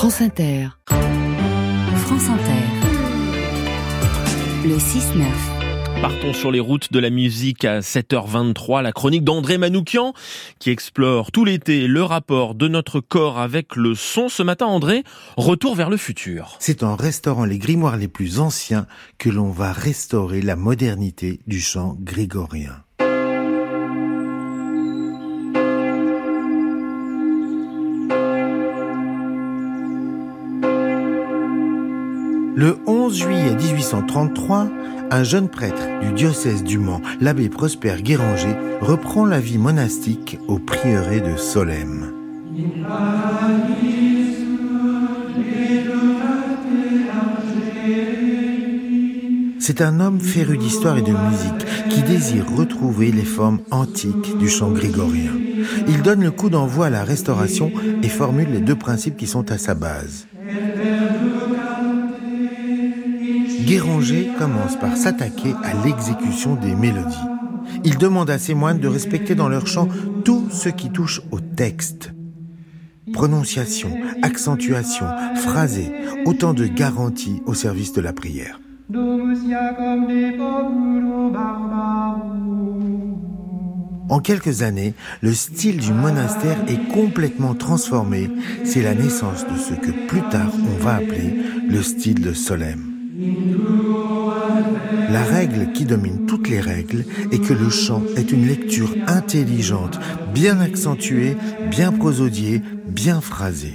France Inter. France Inter. Le 6-9. Partons sur les routes de la musique à 7h23, la chronique d'André Manoukian qui explore tout l'été le rapport de notre corps avec le son. Ce matin, André, retour vers le futur. C'est en restaurant les grimoires les plus anciens que l'on va restaurer la modernité du chant grégorien. Le 11 juillet 1833, un jeune prêtre du diocèse du Mans, l'abbé Prosper Guéranger, reprend la vie monastique au prieuré de Solesmes. C'est un homme féru d'histoire et de musique qui désire retrouver les formes antiques du chant grégorien. Il donne le coup d'envoi à la restauration et formule les deux principes qui sont à sa base. Guéranger commence par s'attaquer à l'exécution des mélodies. Il demande à ses moines de respecter dans leur chant tout ce qui touche au texte. Prononciation, accentuation, phrasé, autant de garanties au service de la prière. En quelques années, le style du monastère est complètement transformé. C'est la naissance de ce que plus tard on va appeler le style de Solem. La règle qui domine toutes les règles est que le chant est une lecture intelligente, bien accentuée, bien prosodiée, bien phrasée.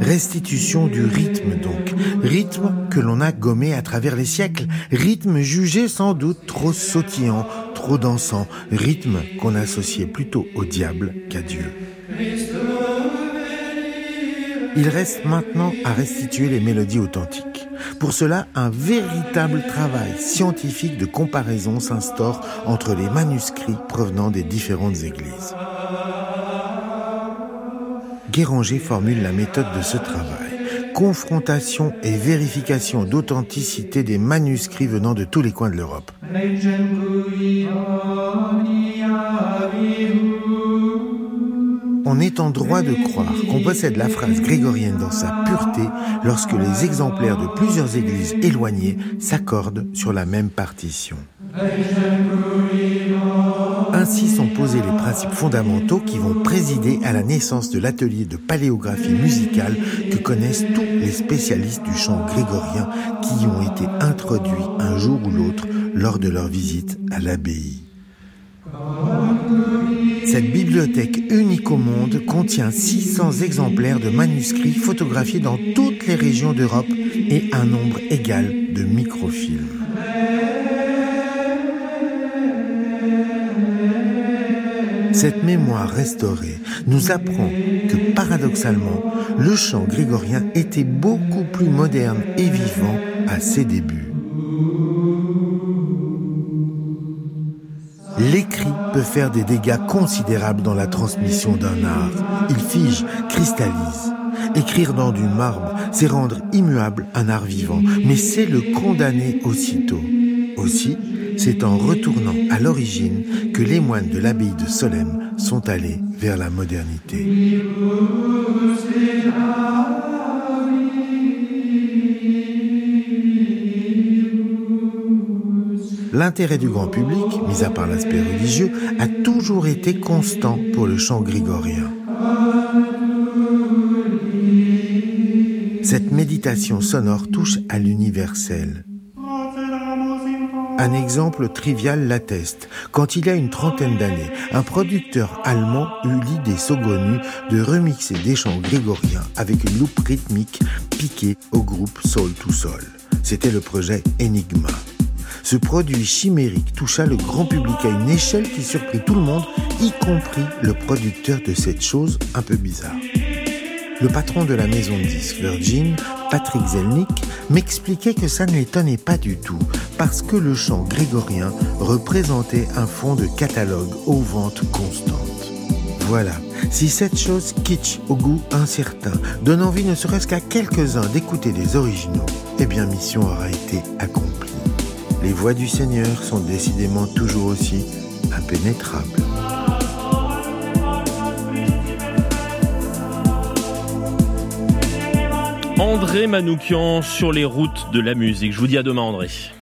Restitution du rythme donc, rythme que l'on a gommé à travers les siècles, rythme jugé sans doute trop sautillant, trop dansant, rythme qu'on associait plutôt au diable qu'à Dieu. Il reste maintenant à restituer les mélodies authentiques. Pour cela, un véritable travail scientifique de comparaison s'instaure entre les manuscrits provenant des différentes églises. Guéranger formule la méthode de ce travail. Confrontation et vérification d'authenticité des manuscrits venant de tous les coins de l'Europe. On est en droit de croire qu'on possède la phrase grégorienne dans sa pureté lorsque les exemplaires de plusieurs églises éloignées s'accordent sur la même partition. Ainsi sont posés les principes fondamentaux qui vont présider à la naissance de l'atelier de paléographie musicale que connaissent tous les spécialistes du chant grégorien qui y ont été introduits un jour ou l'autre lors de leur visite à l'abbaye. Cette bibliothèque unique au monde contient 600 exemplaires de manuscrits photographiés dans toutes les régions d'Europe et un nombre égal de microfilms. Cette mémoire restaurée nous apprend que paradoxalement, le chant grégorien était beaucoup plus moderne et vivant à ses débuts. Faire des dégâts considérables dans la transmission d'un art. Il fige, cristallise. Écrire dans du marbre, c'est rendre immuable un art vivant, mais c'est le condamner aussitôt. Aussi, c'est en retournant à l'origine que les moines de l'abbaye de Solesmes sont allés vers la modernité. L'intérêt du grand public, mis à part l'aspect religieux, a toujours été constant pour le chant grégorien. Cette méditation sonore touche à l'universel. Un exemple trivial l'atteste. Quand il y a une trentaine d'années, un producteur allemand eut l'idée saugrenue de remixer des chants grégoriens avec une loupe rythmique piquée au groupe Soul to Soul. C'était le projet Enigma. Ce produit chimérique toucha le grand public à une échelle qui surprit tout le monde, y compris le producteur de cette chose un peu bizarre. Le patron de la maison de disques Virgin, Patrick Zelnick, m'expliquait que ça ne l'étonnait pas du tout, parce que le chant grégorien représentait un fond de catalogue aux ventes constantes. Voilà, si cette chose kitsch au goût incertain donne envie ne serait-ce qu'à quelques-uns d'écouter des originaux, eh bien mission aura été accomplie. Les voix du Seigneur sont décidément toujours aussi impénétrable. André Manoukian sur les routes de la musique. Je vous dis à demain André.